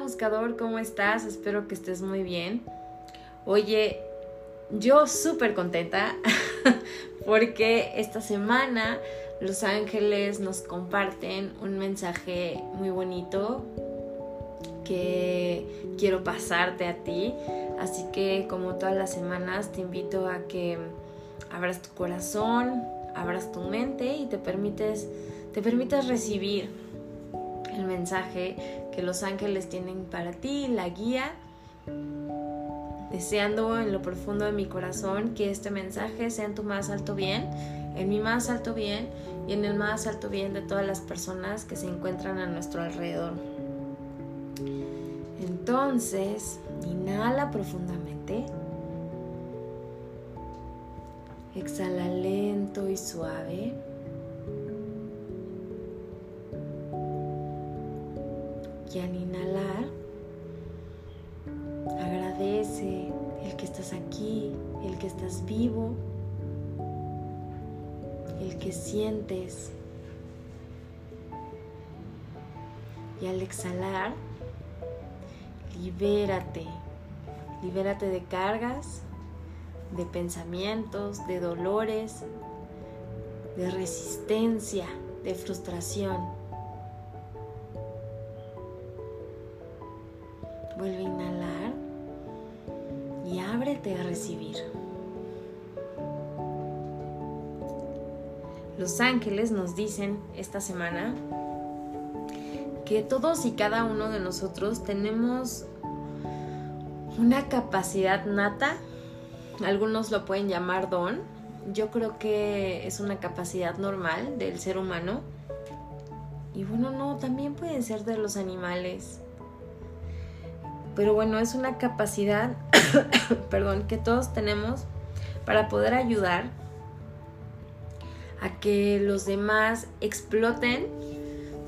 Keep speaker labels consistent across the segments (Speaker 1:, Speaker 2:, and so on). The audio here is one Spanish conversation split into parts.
Speaker 1: buscador, ¿cómo estás? Espero que estés muy bien. Oye, yo súper contenta porque esta semana los ángeles nos comparten un mensaje muy bonito que quiero pasarte a ti. Así que como todas las semanas te invito a que abras tu corazón, abras tu mente y te permites, te permites recibir el mensaje que los ángeles tienen para ti, la guía, deseando en lo profundo de mi corazón que este mensaje sea en tu más alto bien, en mi más alto bien y en el más alto bien de todas las personas que se encuentran a nuestro alrededor. Entonces, inhala profundamente. Exhala lento y suave. Y al inhalar, agradece el que estás aquí, el que estás vivo, el que sientes. Y al exhalar, libérate, libérate de cargas, de pensamientos, de dolores, de resistencia, de frustración. Y ábrete a recibir. Los ángeles nos dicen esta semana que todos y cada uno de nosotros tenemos una capacidad nata, algunos lo pueden llamar don, yo creo que es una capacidad normal del ser humano. Y bueno, no, también pueden ser de los animales. Pero bueno, es una capacidad, perdón, que todos tenemos para poder ayudar a que los demás exploten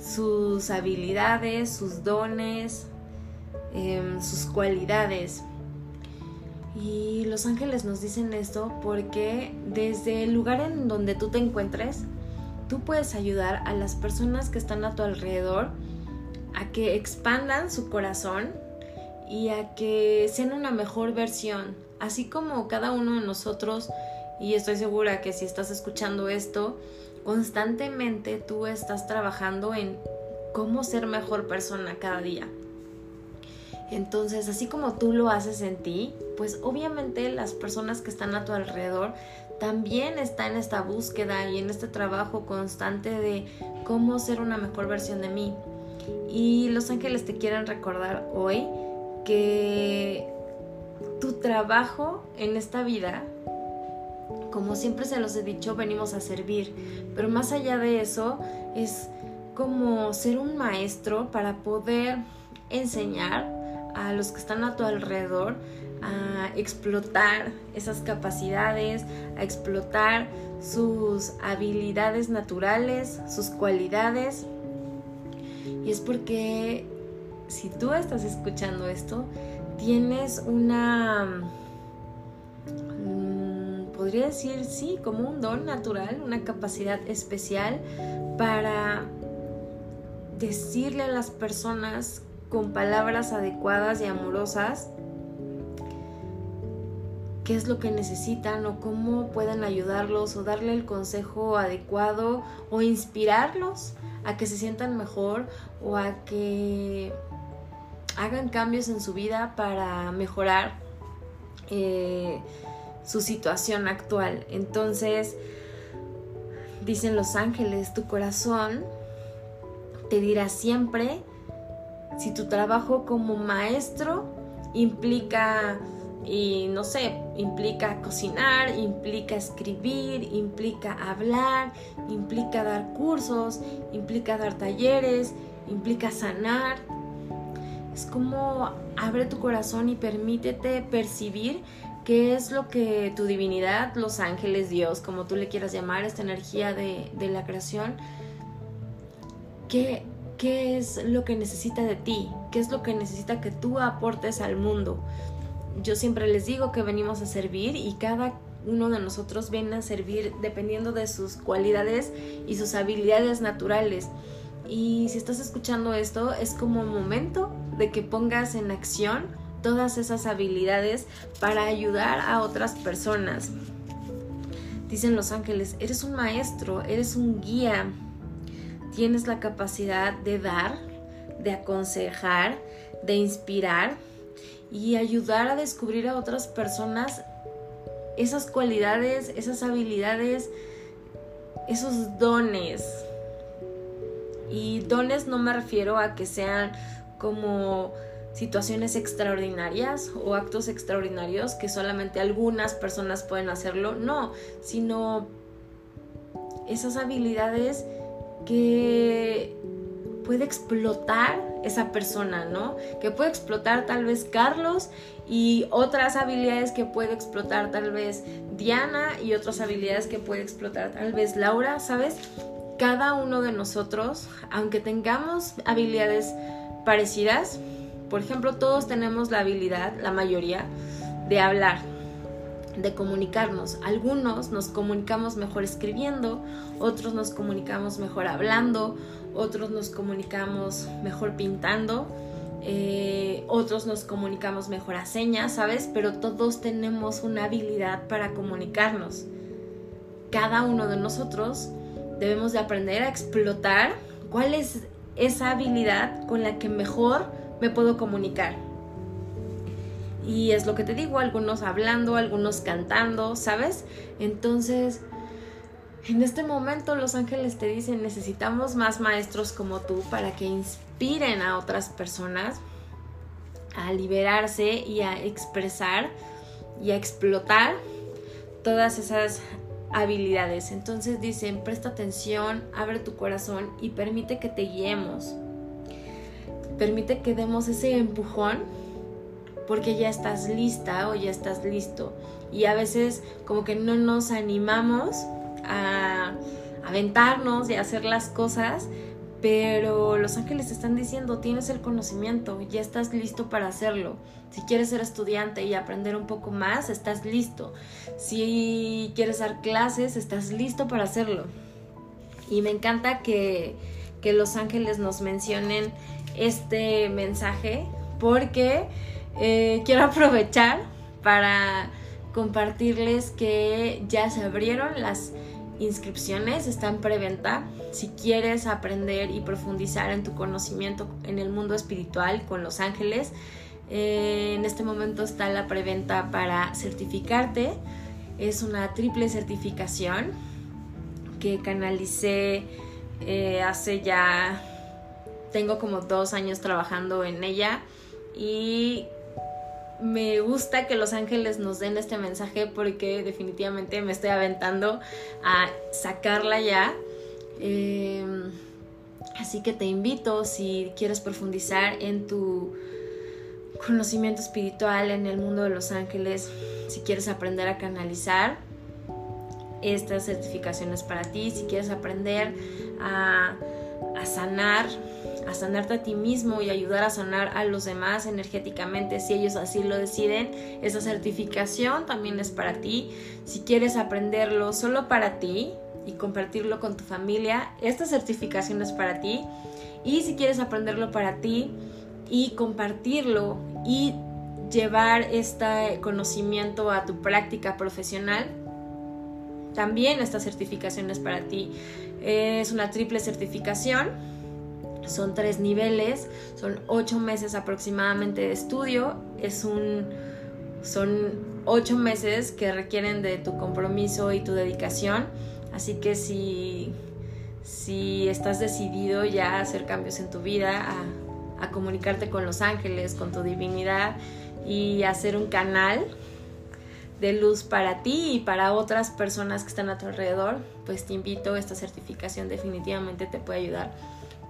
Speaker 1: sus habilidades, sus dones, em, sus cualidades. Y los ángeles nos dicen esto porque desde el lugar en donde tú te encuentres, tú puedes ayudar a las personas que están a tu alrededor a que expandan su corazón y a que sean una mejor versión, así como cada uno de nosotros, y estoy segura que si estás escuchando esto, constantemente tú estás trabajando en cómo ser mejor persona cada día. Entonces, así como tú lo haces en ti, pues obviamente las personas que están a tu alrededor también están en esta búsqueda y en este trabajo constante de cómo ser una mejor versión de mí. Y los ángeles te quieren recordar hoy que tu trabajo en esta vida, como siempre se los he dicho, venimos a servir, pero más allá de eso es como ser un maestro para poder enseñar a los que están a tu alrededor a explotar esas capacidades, a explotar sus habilidades naturales, sus cualidades. Y es porque si tú estás escuchando esto, tienes una, mm, podría decir, sí, como un don natural, una capacidad especial para decirle a las personas con palabras adecuadas y amorosas qué es lo que necesitan o cómo pueden ayudarlos o darle el consejo adecuado o inspirarlos a que se sientan mejor o a que hagan cambios en su vida para mejorar eh, su situación actual. Entonces, dicen los ángeles, tu corazón te dirá siempre si tu trabajo como maestro implica, y no sé, implica cocinar, implica escribir, implica hablar, implica dar cursos, implica dar talleres, implica sanar, es como abre tu corazón y permítete percibir qué es lo que tu divinidad, los ángeles, Dios, como tú le quieras llamar, esta energía de, la creación, qué, qué es lo que necesita de ti, qué es lo que necesita que tú aportes al mundo. Yo siempre les digo que venimos a servir y cada uno de nosotros viene a servir dependiendo de sus cualidades y sus habilidades naturales. Y si estás escuchando esto, es como un momento de que pongas en acción todas esas habilidades para ayudar a otras personas. Dicen los ángeles, eres un maestro, eres un guía, tienes la capacidad de dar, de aconsejar, de inspirar y ayudar a descubrir a otras personas esas cualidades, esas habilidades, esos dones. Y dones no me refiero a que sean como situaciones extraordinarias o actos extraordinarios que solamente algunas personas pueden hacerlo, no, sino esas habilidades que puede explotar esa persona, ¿no? Que puede explotar tal vez Carlos y otras habilidades que puede explotar tal vez Diana y otras habilidades que puede explotar tal vez Laura, ¿sabes? Cada uno de nosotros, aunque tengamos habilidades parecidas, por ejemplo, todos tenemos la habilidad, la mayoría, de hablar, de comunicarnos. Algunos nos comunicamos mejor escribiendo, otros nos comunicamos mejor hablando, otros nos comunicamos mejor pintando, eh, otros nos comunicamos mejor a señas, ¿sabes? Pero todos tenemos una habilidad para comunicarnos. Cada uno de nosotros debemos de aprender a explotar cuál es esa habilidad con la que mejor me puedo comunicar. Y es lo que te digo, algunos hablando, algunos cantando, ¿sabes? Entonces, en este momento los ángeles te dicen, necesitamos más maestros como tú para que inspiren a otras personas a liberarse y a expresar y a explotar todas esas habilidades. Entonces dicen, presta atención, abre tu corazón y permite que te guiemos permite que demos ese empujón porque ya estás lista o ya estás listo. Y a veces como que no nos animamos a aventarnos y a hacer las cosas, pero los ángeles están diciendo, tienes el conocimiento, ya estás listo para hacerlo. Si quieres ser estudiante y aprender un poco más, estás listo. Si quieres dar clases, estás listo para hacerlo. Y me encanta que, que los ángeles nos mencionen este mensaje porque eh, quiero aprovechar para compartirles que ya se abrieron las inscripciones, están preventa. Si quieres aprender y profundizar en tu conocimiento en el mundo espiritual con los ángeles, eh, en este momento está la preventa para certificarte. Es una triple certificación que canalicé eh, hace ya tengo como dos años trabajando en ella y me gusta que los ángeles nos den este mensaje porque definitivamente me estoy aventando a sacarla ya. Em, así que te invito si quieres profundizar en tu conocimiento espiritual en el mundo de los ángeles, si quieres aprender a canalizar, esta certificación es para ti, si quieres aprender a sanar a sanarte a ti mismo y ayudar a sanar a los demás energéticamente si ellos así lo deciden. Esa certificación también es para ti. Si quieres aprenderlo solo para ti y compartirlo con tu familia, esta certificación es para ti. Y si quieres aprenderlo para ti y compartirlo y llevar este conocimiento a tu práctica profesional, también esta certificación es para ti. Es una triple certificación son tres niveles, son ocho meses aproximadamente de estudio, es un, son ocho meses que requieren de tu compromiso y tu dedicación, así que si, si estás decidido ya a hacer cambios en tu vida, a, a comunicarte con los ángeles, con tu divinidad y hacer un canal de luz para ti y para otras personas que están a tu alrededor, pues te invito, esta certificación definitivamente te puede ayudar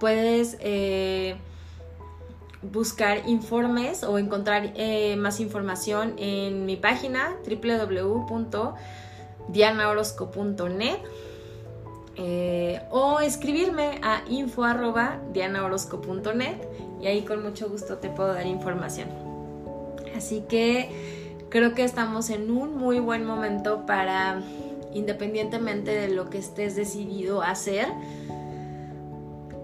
Speaker 1: puedes eh, buscar informes o encontrar eh, más información en mi página www.dianaorosco.net eh, o escribirme a info.dianaorosco.net y ahí con mucho gusto te puedo dar información. Así que creo que estamos en un muy buen momento para, independientemente de lo que estés decidido a hacer,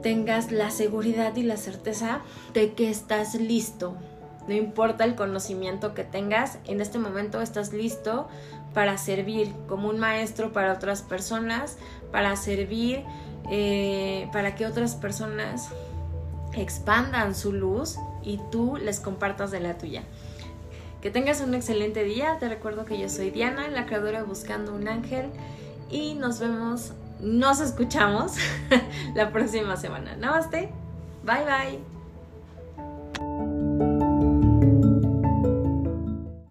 Speaker 1: tengas la seguridad y la certeza de que estás listo. No importa el conocimiento que tengas, en este momento estás listo para servir como un maestro para otras personas, para servir eh, para que otras personas expandan su luz y tú les compartas de la tuya. Que tengas un excelente día. Te recuerdo que yo soy Diana, la creadora Buscando un Ángel. Y nos vemos, nos escuchamos la próxima semana. Namaste. Bye bye.